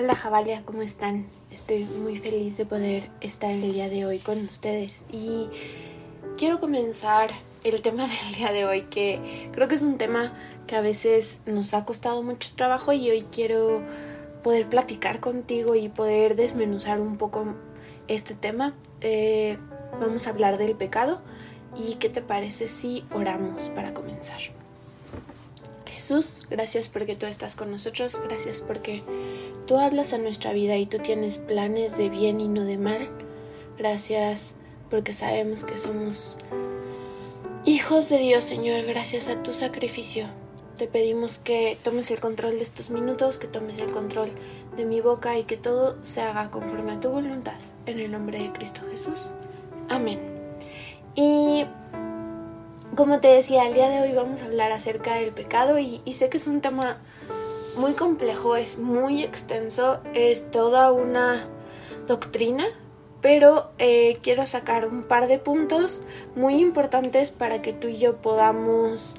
Hola Javalia, ¿cómo están? Estoy muy feliz de poder estar el día de hoy con ustedes y quiero comenzar el tema del día de hoy que creo que es un tema que a veces nos ha costado mucho trabajo y hoy quiero poder platicar contigo y poder desmenuzar un poco este tema. Eh, vamos a hablar del pecado y qué te parece si oramos para comenzar. Jesús, gracias porque tú estás con nosotros, gracias porque tú hablas a nuestra vida y tú tienes planes de bien y no de mal. Gracias porque sabemos que somos hijos de Dios, Señor, gracias a tu sacrificio. Te pedimos que tomes el control de estos minutos, que tomes el control de mi boca y que todo se haga conforme a tu voluntad. En el nombre de Cristo Jesús. Amén. Y como te decía, el día de hoy vamos a hablar acerca del pecado y, sé que es un tema muy complejo, es muy extenso, es toda una doctrina, pero eh, quiero sacar un par de puntos muy importantes para que tú y yo podamos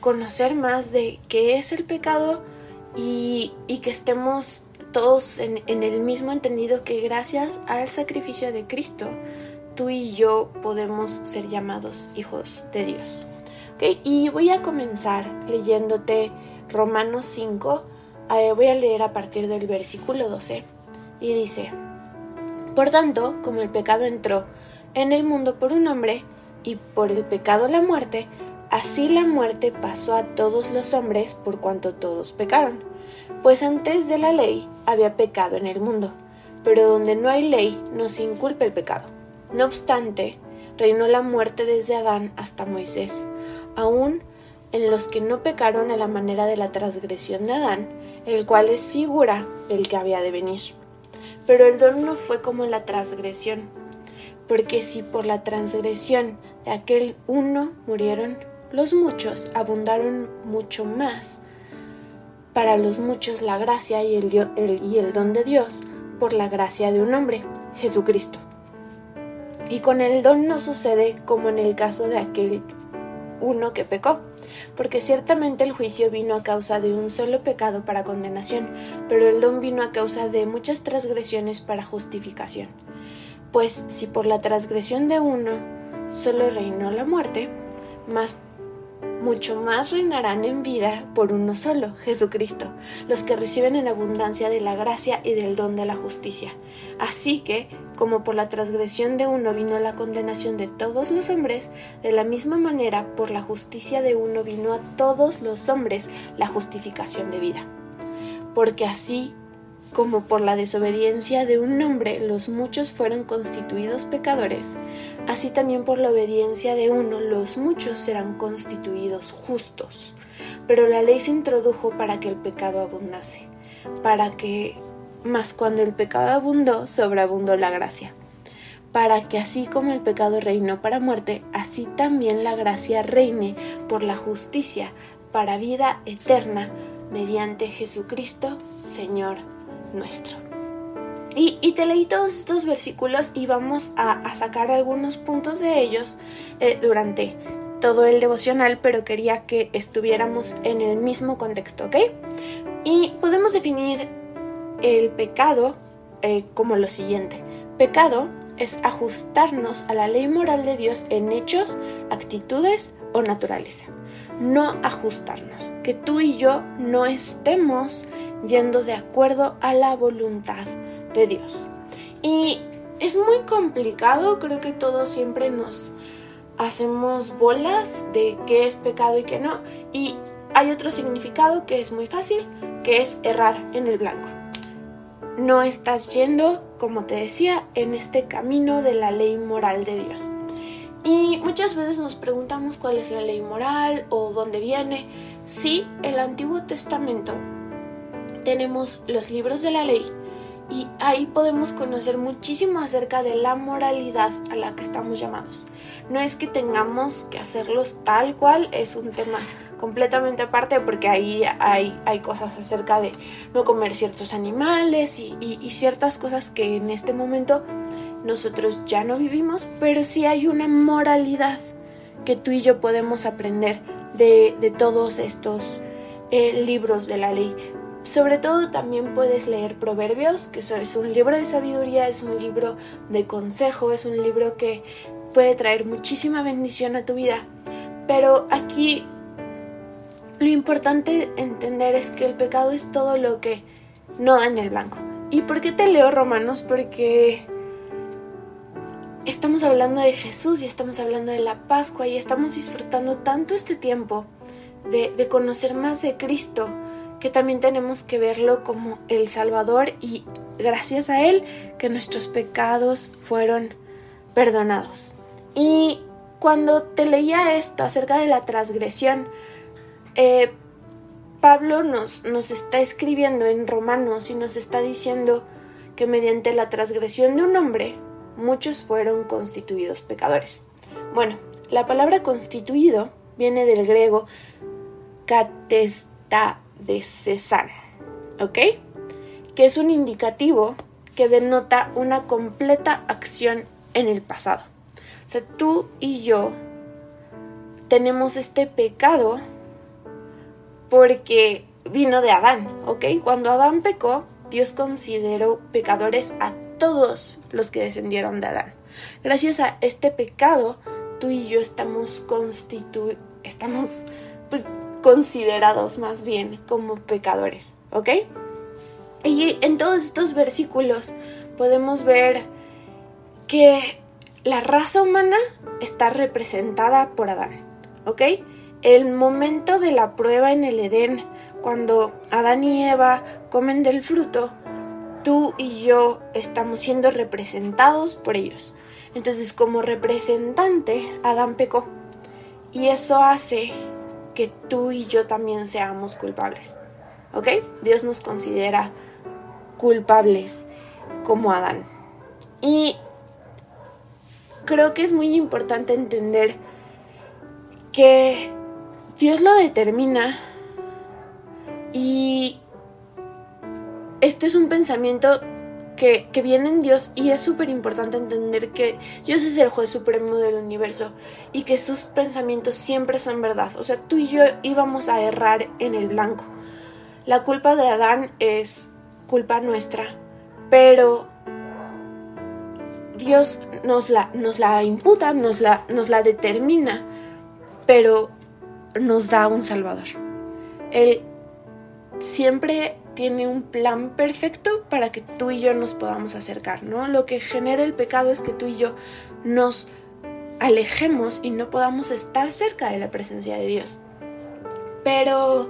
conocer más de qué es el pecado y, que estemos todos en, en el mismo entendido que gracias al sacrificio de Cristo tú y yo podemos ser llamados hijos de Dios. Y voy a comenzar leyéndote Romanos 5. Eh, voy a leer a partir del versículo 12. Y dice, Por tanto, como el pecado entró en el mundo por un hombre, y por el pecado la muerte, así la muerte pasó a todos los hombres por cuanto todos pecaron. Pues antes de la ley había pecado en el mundo, pero donde no hay ley no se inculpa el pecado. No obstante, reinó la muerte desde Adán hasta Moisés, aun en los que no pecaron a la manera de la transgresión de Adán, el cual es figura del que había de venir. Pero el don no fue como la transgresión, porque si por la transgresión de aquel uno murieron, los muchos abundaron mucho más. Para los muchos la gracia y el, y el don de Dios por la gracia de un hombre, Jesucristo. Y con el don no sucede como en el caso de aquel uno que pecó, porque ciertamente el juicio vino a causa de un solo pecado para condenación, pero el don vino a causa de muchas transgresiones para justificación. Pues si por la transgresión de uno solo reinó la muerte, más mucho más reinarán en vida por uno solo, Jesucristo, los que reciben en abundancia de la gracia y del don de la justicia. Así que, como por la transgresión de uno vino la condenación de todos los hombres, de la misma manera por la justicia de uno vino a todos los hombres la justificación de vida. Porque así como por la desobediencia de un hombre los muchos fueron constituidos pecadores, así también por la obediencia de uno los muchos serán constituidos justos. Pero la ley se introdujo para que el pecado abundase, para que, más cuando el pecado abundó, sobreabundó la gracia, para que así como el pecado reinó para muerte, así también la gracia reine por la justicia, para vida eterna, mediante Jesucristo, Señor nuestro. Y, te leí todos estos versículos y vamos a, sacar algunos puntos de ellos eh, durante todo el devocional, pero quería que estuviéramos en el mismo contexto, ¿ok? Y podemos definir el pecado eh, como lo siguiente. Pecado es ajustarnos a la ley moral de Dios en hechos, actitudes o naturaleza. No ajustarnos. Que tú y yo no estemos yendo de acuerdo a la voluntad de Dios. Y es muy complicado, creo que todos siempre nos hacemos bolas de qué es pecado y qué no. Y hay otro significado que es muy fácil, que es errar en el blanco. No estás yendo, como te decía, en este camino de la ley moral de Dios. Y muchas veces nos preguntamos cuál es la ley moral o dónde viene. Sí, el Antiguo Testamento tenemos los libros de la ley y ahí podemos conocer muchísimo acerca de la moralidad a la que estamos llamados. No es que tengamos que hacerlos tal cual, es un tema completamente aparte porque ahí hay, hay cosas acerca de no comer ciertos animales y, ciertas cosas que en este momento nosotros ya no vivimos, pero sí hay una moralidad que tú y yo podemos aprender de, todos estos eh, libros de la ley sobre todo también puedes leer Proverbios, que es un libro de sabiduría, es un libro de consejo, es un libro que puede traer muchísima bendición a tu vida. Pero aquí lo importante entender es que el pecado es todo lo que no daña el blanco. ¿Y por qué te leo Romanos? Porque estamos hablando de Jesús y estamos hablando de la Pascua y estamos disfrutando tanto este tiempo de, conocer más de Cristo que también tenemos que verlo como el Salvador y gracias a Él que nuestros pecados fueron perdonados. Y cuando te leía esto acerca de la transgresión, eh, Pablo nos, nos está escribiendo en Romanos y nos está diciendo que mediante la transgresión de un hombre, muchos fueron constituidos pecadores. Bueno, la palabra constituido viene del griego katestadesesan, ¿ok? Que es un indicativo que denota una completa acción en el pasado. O sea, tú y yo tenemos este pecado porque vino de Adán, ¿ok? Cuando Adán pecó, Dios consideró pecadores a todos los que descendieron de Adán. Gracias a este pecado, tú y yo estamos constitu estamos pues considerados más bien como pecadores, ¿ok? Y en todos estos versículos podemos ver que la raza humana está representada por Adán, ¿ok? El momento de la prueba en el Edén, cuando Adán y Eva comen del fruto, tú y yo estamos siendo representados por ellos. Entonces, como representante, Adán pecó. Y eso hace que tú y yo también seamos culpables. ¿Ok? Dios nos considera culpables como Adán. Y creo que es muy importante entender que Dios lo determina y este es un pensamiento que, viene en Dios y es súper importante entender que Dios es el juez supremo del universo y que sus pensamientos siempre son verdad. O sea, tú y yo íbamos a errar en el blanco. La culpa de Adán es culpa nuestra, pero Dios nos la, nos la imputa, nos la, nos la determina, pero nos da un Salvador. Él siempre tiene un plan perfecto para que tú y yo nos podamos acercar, ¿no? Lo que genera el pecado es que tú y yo nos alejemos y no podamos estar cerca de la presencia de Dios. Pero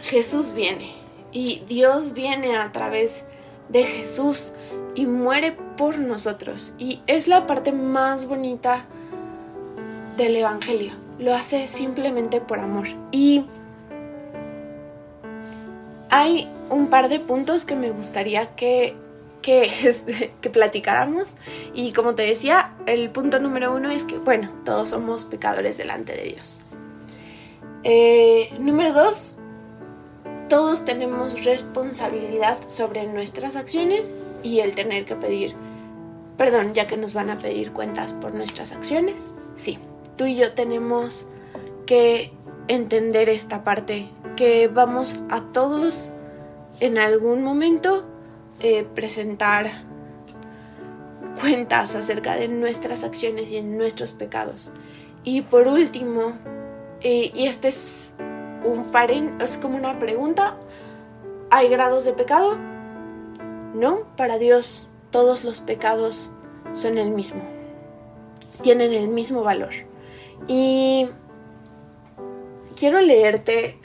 Jesús viene y Dios viene a través de Jesús y muere por nosotros. Y es la parte más bonita del Evangelio. Lo hace simplemente por amor. Y hay un par de puntos que me gustaría que, este, que platicáramos. Y como te decía, el punto número uno es que, bueno, todos somos pecadores delante de Dios. Eh, número dos, todos tenemos responsabilidad sobre nuestras acciones y el tener que pedir perdón, ya que nos van a pedir cuentas por nuestras acciones. Sí, tú y yo tenemos que entender esta parte, que vamos a todos en algún momento eh, presentar cuentas acerca de nuestras acciones y en nuestros pecados. Y por último, eh, y este es un paren, es como una pregunta, ¿hay grados de pecado? No, para Dios todos los pecados son el mismo, tienen el mismo valor. Y quiero leerte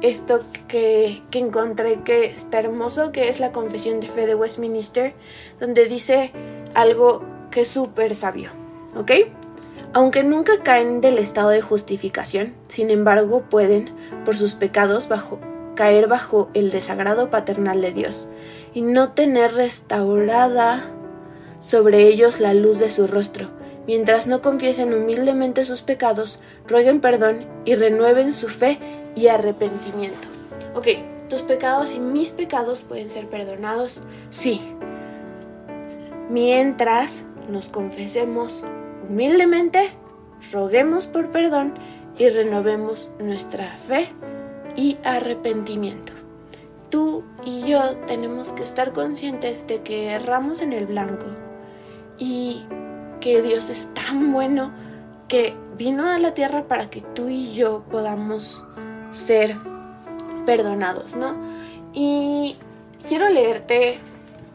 esto que, que, encontré que está hermoso, que es la Confesión de Fe de Westminster, donde dice algo que es súper sabio, ¿ok? Aunque nunca caen del estado de justificación, sin embargo pueden, por sus pecados, bajo, caer bajo el desagrado paternal de Dios y no tener restaurada sobre ellos la luz de su rostro. Mientras no confiesen humildemente sus pecados, rueguen perdón y renueven su fe y arrepentimiento. Ok, tus pecados y mis pecados pueden ser perdonados, sí. Mientras nos confesemos humildemente, roguemos por perdón y renovemos nuestra fe y arrepentimiento. Tú y yo tenemos que estar conscientes de que erramos en el blanco y que Dios es tan bueno que vino a la tierra para que tú y yo podamos ser perdonados, ¿no? Y quiero leerte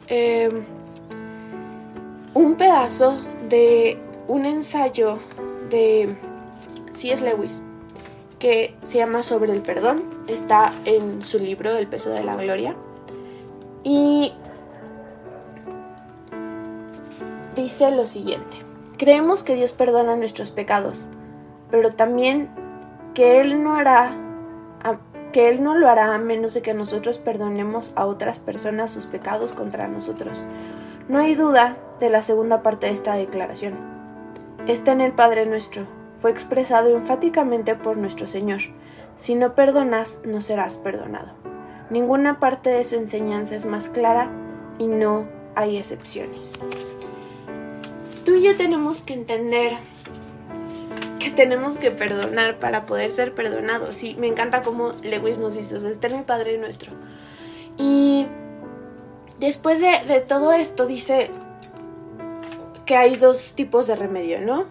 em, un pedazo de un ensayo de C.S. Lewis que se llama Sobre el perdón. Está en su libro El peso de la gloria. Y dice lo siguiente. Creemos que Dios perdona nuestros pecados, pero también que Él no hará que Él no lo hará a menos de que nosotros perdonemos a otras personas sus pecados contra nosotros. No hay duda de la segunda parte de esta declaración. Está en el Padre nuestro. Fue expresado enfáticamente por nuestro Señor. Si no perdonas, no serás perdonado. Ninguna parte de su enseñanza es más clara y no hay excepciones. Tú y yo tenemos que entender que tenemos que perdonar para poder ser perdonados. Y me encanta cómo Lewis nos dice, o sea, está en el Padre nuestro. Y después de, de todo esto dice que hay dos tipos de remedio, ¿no?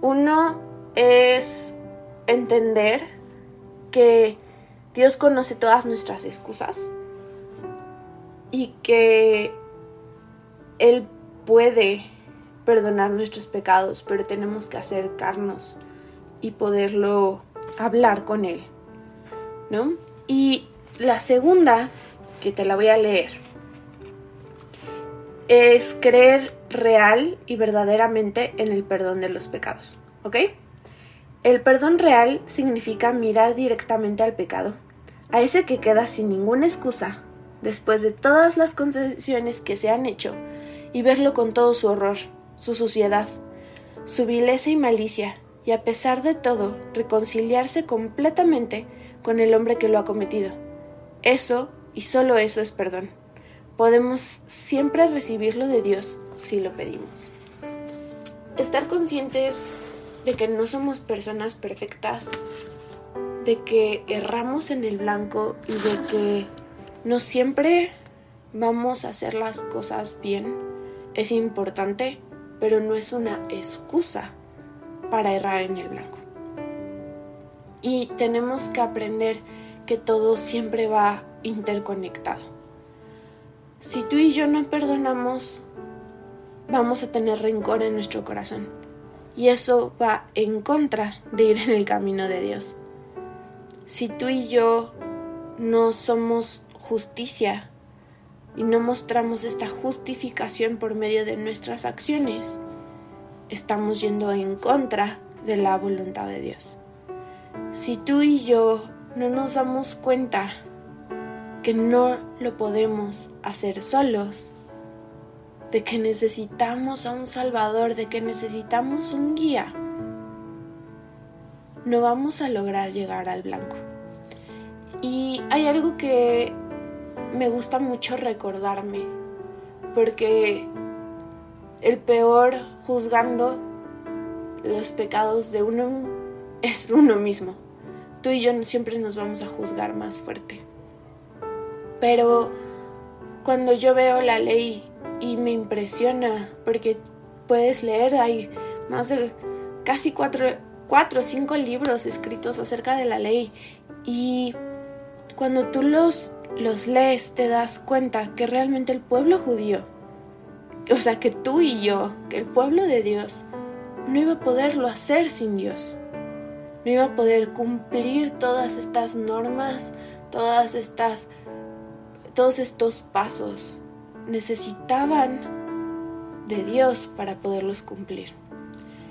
Uno es entender que Dios conoce todas nuestras excusas y que Él puede perdonar nuestros pecados, pero tenemos que acercarnos y poderlo hablar con Él, ¿no? Y la segunda, que te la voy a leer, es creer real y verdaderamente en el perdón de los pecados, ¿ok? El perdón real significa mirar directamente al pecado, a ese que queda sin ninguna excusa, después de todas las concesiones que se han hecho, y verlo con todo su horror, su suciedad, su vileza y malicia, y a pesar de todo, reconciliarse completamente con el hombre que lo ha cometido. Eso, y solo eso es perdón. Podemos siempre recibirlo de Dios si lo pedimos. Estar conscientes de que no somos personas perfectas, de que erramos en el blanco y de que no siempre vamos a hacer las cosas bien es importante pero no es una excusa para errar en el blanco. Y tenemos que aprender que todo siempre va interconectado. Si tú y yo no perdonamos, vamos a tener rencor en nuestro corazón. Y eso va en contra de ir en el camino de Dios. Si tú y yo no somos justicia y no mostramos esta justificación por medio de nuestras acciones, estamos yendo en contra de la voluntad de Dios. Si tú y yo no nos damos cuenta que no lo podemos hacer solos, de que necesitamos a un Salvador, de que necesitamos un guía, no vamos a lograr llegar al blanco. Y hay algo que me gusta mucho recordarme, porque el peor juzgando los pecados de uno es uno mismo. Tú y yo siempre nos vamos a juzgar más fuerte. Pero cuando yo veo la ley y me impresiona, porque puedes leer, hay más de casi cuatro, cuatro o cinco libros escritos acerca de la ley. Y cuando tú los los lees te das cuenta que realmente el pueblo judío, o sea, que tú y yo, que el pueblo de Dios, no iba a poderlo hacer sin Dios. No iba a poder cumplir todas estas normas, todas estas todos estos pasos. Necesitaban de Dios para poderlos cumplir.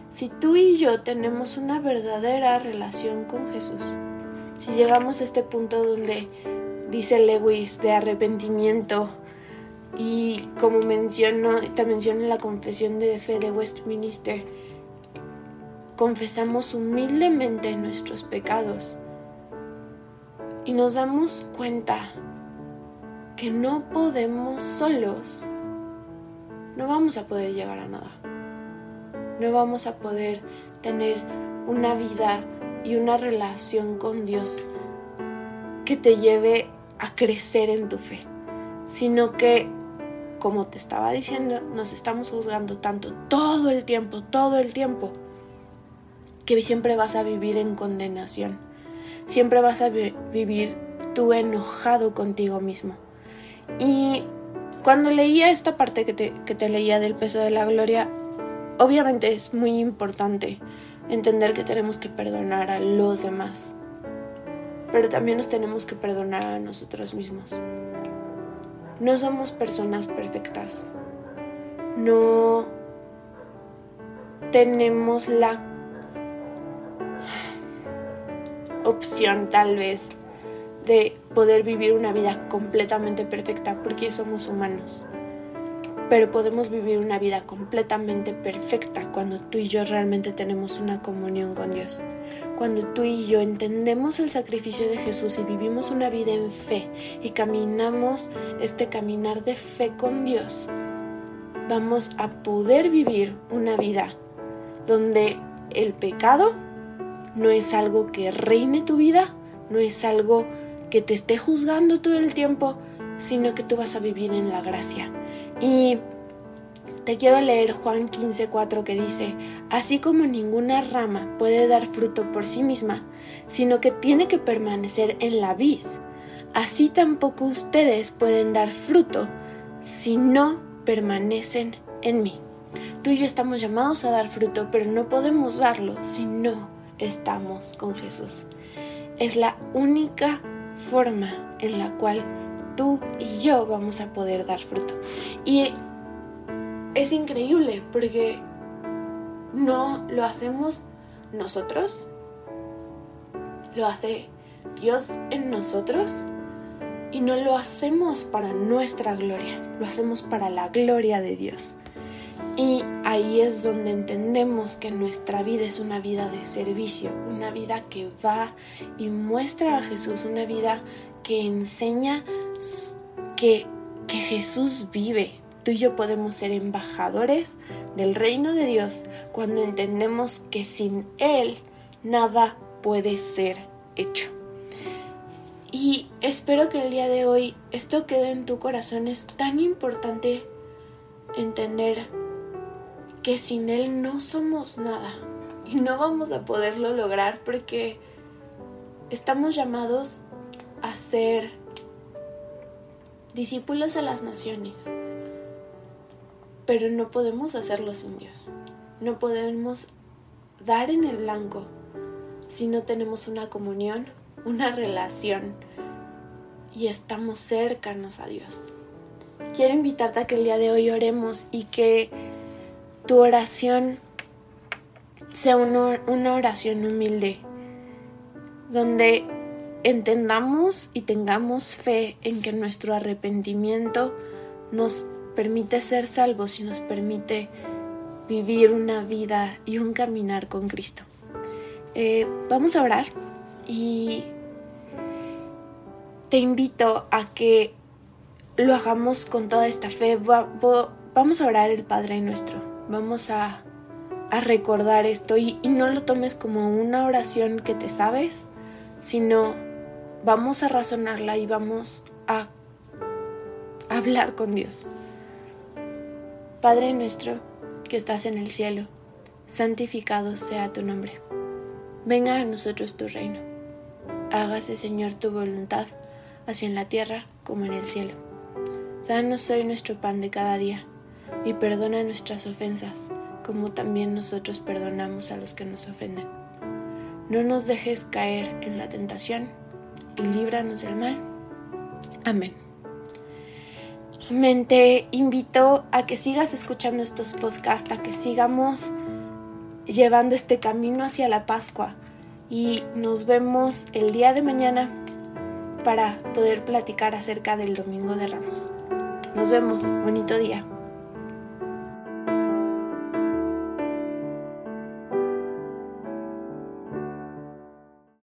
Si tú y yo tenemos una verdadera relación con Jesús, si llegamos a este punto donde dice Lewis, de arrepentimiento. Y como menciono, te menciono en la confesión de fe de Westminster, confesamos humildemente nuestros pecados y nos damos cuenta que no podemos solos, no vamos a poder llegar a nada. No vamos a poder tener una vida y una relación con Dios que te lleve a crecer en tu fe, sino que, como te estaba diciendo, nos estamos juzgando tanto todo el tiempo, todo el tiempo, que siempre vas a vivir en condenación, siempre vas a vivir tú enojado contigo mismo. Y cuando leía esta parte que te, que te leía del peso de la gloria, obviamente es muy importante entender que tenemos que perdonar a los demás, pero también nos tenemos que perdonar a nosotros mismos. No somos personas perfectas. No tenemos la opción tal vez de poder vivir una vida completamente perfecta porque somos humanos. Pero podemos vivir una vida completamente perfecta cuando tú y yo realmente tenemos una comunión con Dios. Cuando tú y yo entendemos el sacrificio de Jesús y vivimos una vida en fe y caminamos este caminar de fe con Dios, vamos a poder vivir una vida donde el pecado no es algo que reine tu vida, no es algo que te esté juzgando todo el tiempo, sino que tú vas a vivir en la gracia. Y te quiero leer Juan 15:4 que dice, así como ninguna rama puede dar fruto por sí misma, sino que tiene que permanecer en la vid, así tampoco ustedes pueden dar fruto si no permanecen en mí. Tú y yo estamos llamados a dar fruto, pero no podemos darlo si no estamos con Jesús. Es la única forma en la cual tú y yo vamos a poder dar fruto. Y es increíble porque no lo hacemos nosotros, lo hace Dios en nosotros y no lo hacemos para nuestra gloria, lo hacemos para la gloria de Dios. Y ahí es donde entendemos que nuestra vida es una vida de servicio, una vida que va y muestra a Jesús, una vida que enseña que, que Jesús vive. Tú y yo podemos ser embajadores del reino de Dios cuando entendemos que sin Él nada puede ser hecho. Y espero que el día de hoy esto quede en tu corazón. Es tan importante entender que sin Él no somos nada y no vamos a poderlo lograr porque estamos llamados a ser discípulos a las naciones, pero no podemos hacerlo sin Dios. No podemos dar en el blanco si no tenemos una comunión, una relación y estamos cercanos a Dios. Quiero invitarte a que el día de hoy oremos y que tu oración sea una, oración humilde, donde entendamos y tengamos fe en que nuestro arrepentimiento nos permite ser salvos y nos permite vivir una vida y un caminar con Cristo. Eh, vamos a orar y te invito a que lo hagamos con toda esta fe. vamos a orar el Padre nuestro vamos a, recordar esto y, no lo tomes como una oración que te sabes, sino vamos a razonarla y vamos a hablar con Dios. Padre nuestro que estás en el cielo, santificado sea tu nombre. Venga a nosotros tu reino. Hágase, Señor, tu voluntad, así en la tierra como en el cielo. Danos hoy nuestro pan de cada día y perdona nuestras ofensas, como también nosotros perdonamos a los que nos ofenden. No nos dejes caer en la tentación y líbranos del mal. Amén. Amén. Te invito a que sigas escuchando estos podcasts, a que sigamos llevando este camino hacia la Pascua y nos vemos el día de mañana para poder platicar acerca del Domingo de Ramos. Nos vemos. Bonito día.